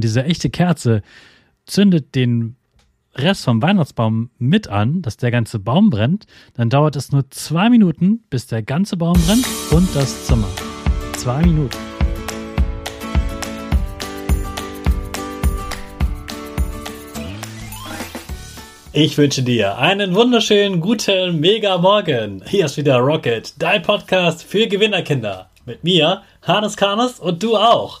Diese echte Kerze zündet den Rest vom Weihnachtsbaum mit an, dass der ganze Baum brennt, dann dauert es nur zwei Minuten, bis der ganze Baum brennt und das Zimmer. Zwei Minuten. Ich wünsche dir einen wunderschönen guten Mega Morgen. Hier ist wieder Rocket, dein Podcast für Gewinnerkinder. Mit mir, Hannes Karnes und du auch.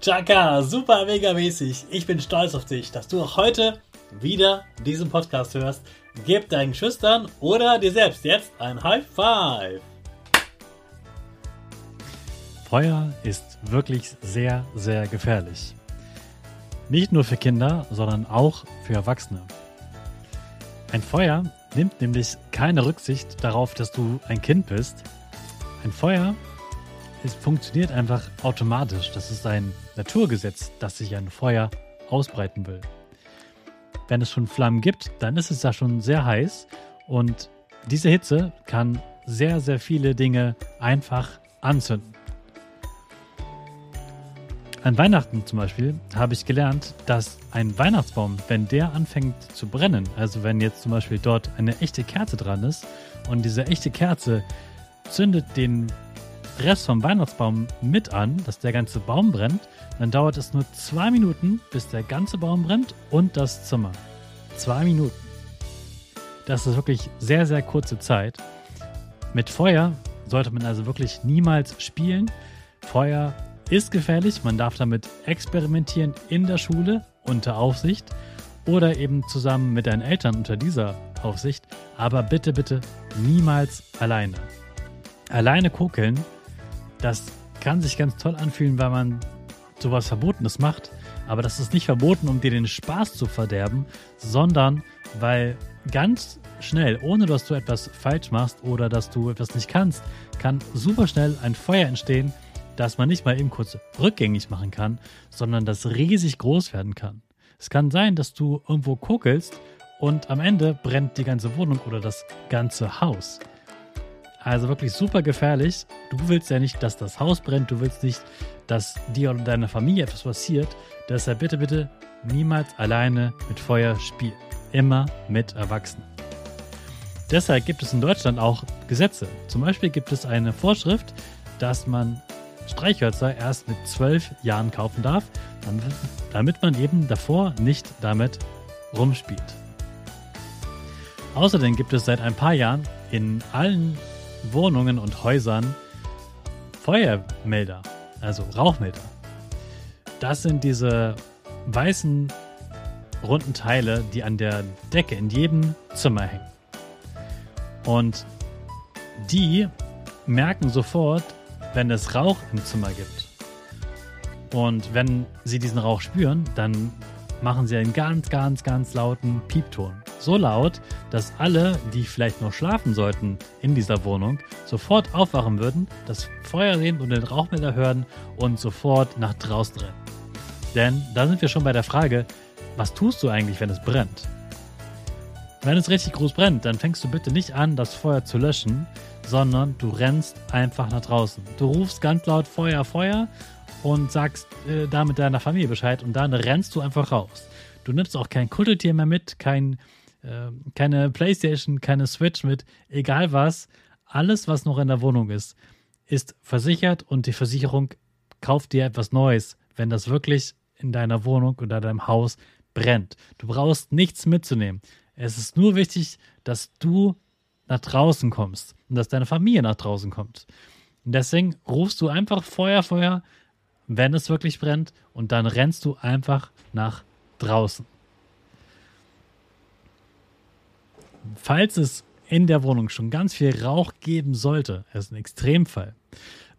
Chaka, super mega mäßig. Ich bin stolz auf dich, dass du auch heute wieder diesen Podcast hörst. Gib deinen Schüchtern oder dir selbst jetzt ein High Five. Feuer ist wirklich sehr, sehr gefährlich. Nicht nur für Kinder, sondern auch für Erwachsene. Ein Feuer nimmt nämlich keine Rücksicht darauf, dass du ein Kind bist. Ein Feuer es funktioniert einfach automatisch. Das ist ein Naturgesetz, dass sich ein Feuer ausbreiten will. Wenn es schon Flammen gibt, dann ist es da schon sehr heiß und diese Hitze kann sehr, sehr viele Dinge einfach anzünden. An Weihnachten zum Beispiel habe ich gelernt, dass ein Weihnachtsbaum, wenn der anfängt zu brennen, also wenn jetzt zum Beispiel dort eine echte Kerze dran ist und diese echte Kerze zündet den Rest vom Weihnachtsbaum mit an, dass der ganze Baum brennt, dann dauert es nur zwei Minuten, bis der ganze Baum brennt und das Zimmer. Zwei Minuten. Das ist wirklich sehr, sehr kurze Zeit. Mit Feuer sollte man also wirklich niemals spielen. Feuer ist gefährlich, man darf damit experimentieren in der Schule unter Aufsicht oder eben zusammen mit deinen Eltern unter dieser Aufsicht, aber bitte, bitte niemals alleine. Alleine kokeln das kann sich ganz toll anfühlen, weil man sowas Verbotenes macht. Aber das ist nicht verboten, um dir den Spaß zu verderben, sondern weil ganz schnell, ohne dass du etwas falsch machst oder dass du etwas nicht kannst, kann super schnell ein Feuer entstehen, das man nicht mal eben kurz rückgängig machen kann, sondern das riesig groß werden kann. Es kann sein, dass du irgendwo kuckelst und am Ende brennt die ganze Wohnung oder das ganze Haus. Also wirklich super gefährlich. Du willst ja nicht, dass das Haus brennt. Du willst nicht, dass dir oder deiner Familie etwas passiert. Deshalb bitte, bitte niemals alleine mit Feuer spielen. Immer mit Erwachsenen. Deshalb gibt es in Deutschland auch Gesetze. Zum Beispiel gibt es eine Vorschrift, dass man Streichhölzer erst mit zwölf Jahren kaufen darf, damit man eben davor nicht damit rumspielt. Außerdem gibt es seit ein paar Jahren in allen Wohnungen und Häusern Feuermelder. also Rauchmelder. Das sind diese weißen runden Teile, die an der Decke in jedem Zimmer hängen. Und die merken sofort, wenn es Rauch im Zimmer gibt. Und wenn sie diesen Rauch spüren, dann machen sie einen ganz, ganz, ganz lauten Piepton. So laut, dass alle, die vielleicht noch schlafen sollten in dieser Wohnung, sofort aufwachen würden, das Feuer sehen und den Rauchmelder hören und sofort nach draußen rennen. Denn da sind wir schon bei der Frage, was tust du eigentlich, wenn es brennt? Wenn es richtig groß brennt, dann fängst du bitte nicht an, das Feuer zu löschen, sondern du rennst einfach nach draußen. Du rufst ganz laut Feuer, Feuer und sagst äh, damit deiner Familie Bescheid und dann rennst du einfach raus. Du nimmst auch kein Kuscheltier mehr mit, kein, äh, keine Playstation, keine Switch mit, egal was. Alles, was noch in der Wohnung ist, ist versichert und die Versicherung kauft dir etwas Neues, wenn das wirklich in deiner Wohnung oder deinem Haus brennt. Du brauchst nichts mitzunehmen. Es ist nur wichtig, dass du nach draußen kommst und dass deine Familie nach draußen kommt. Und deswegen rufst du einfach Feuer, Feuer, wenn es wirklich brennt, und dann rennst du einfach nach draußen. Falls es in der Wohnung schon ganz viel Rauch geben sollte, das ist ein Extremfall,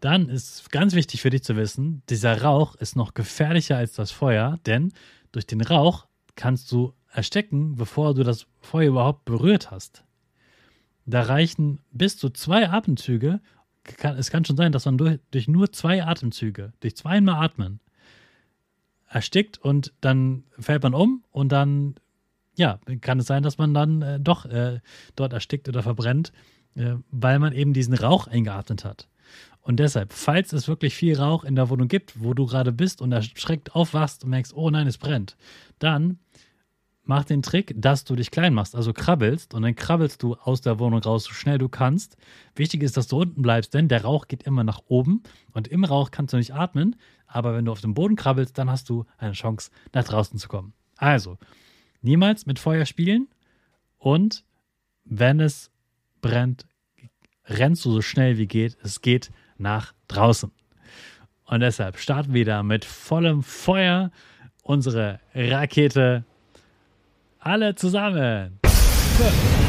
dann ist ganz wichtig für dich zu wissen, dieser Rauch ist noch gefährlicher als das Feuer, denn durch den Rauch kannst du erstecken, bevor du das Feuer überhaupt berührt hast. Da reichen bis zu zwei Atemzüge. es kann schon sein, dass man durch, durch nur zwei Atemzüge, durch zweimal Atmen, erstickt und dann fällt man um und dann, ja, kann es sein, dass man dann äh, doch äh, dort erstickt oder verbrennt, äh, weil man eben diesen Rauch eingeatmet hat. Und deshalb, falls es wirklich viel Rauch in der Wohnung gibt, wo du gerade bist und erschreckt aufwachst und merkst, oh nein, es brennt, dann mach den Trick, dass du dich klein machst, also krabbelst und dann krabbelst du aus der Wohnung raus, so schnell du kannst. Wichtig ist, dass du unten bleibst, denn der Rauch geht immer nach oben und im Rauch kannst du nicht atmen, aber wenn du auf dem Boden krabbelst, dann hast du eine Chance, nach draußen zu kommen. Also, niemals mit Feuer spielen und wenn es brennt, rennst du so schnell wie geht. Es geht nach draußen. Und deshalb starten wir da mit vollem Feuer unsere Rakete alle zusammen. Fünf,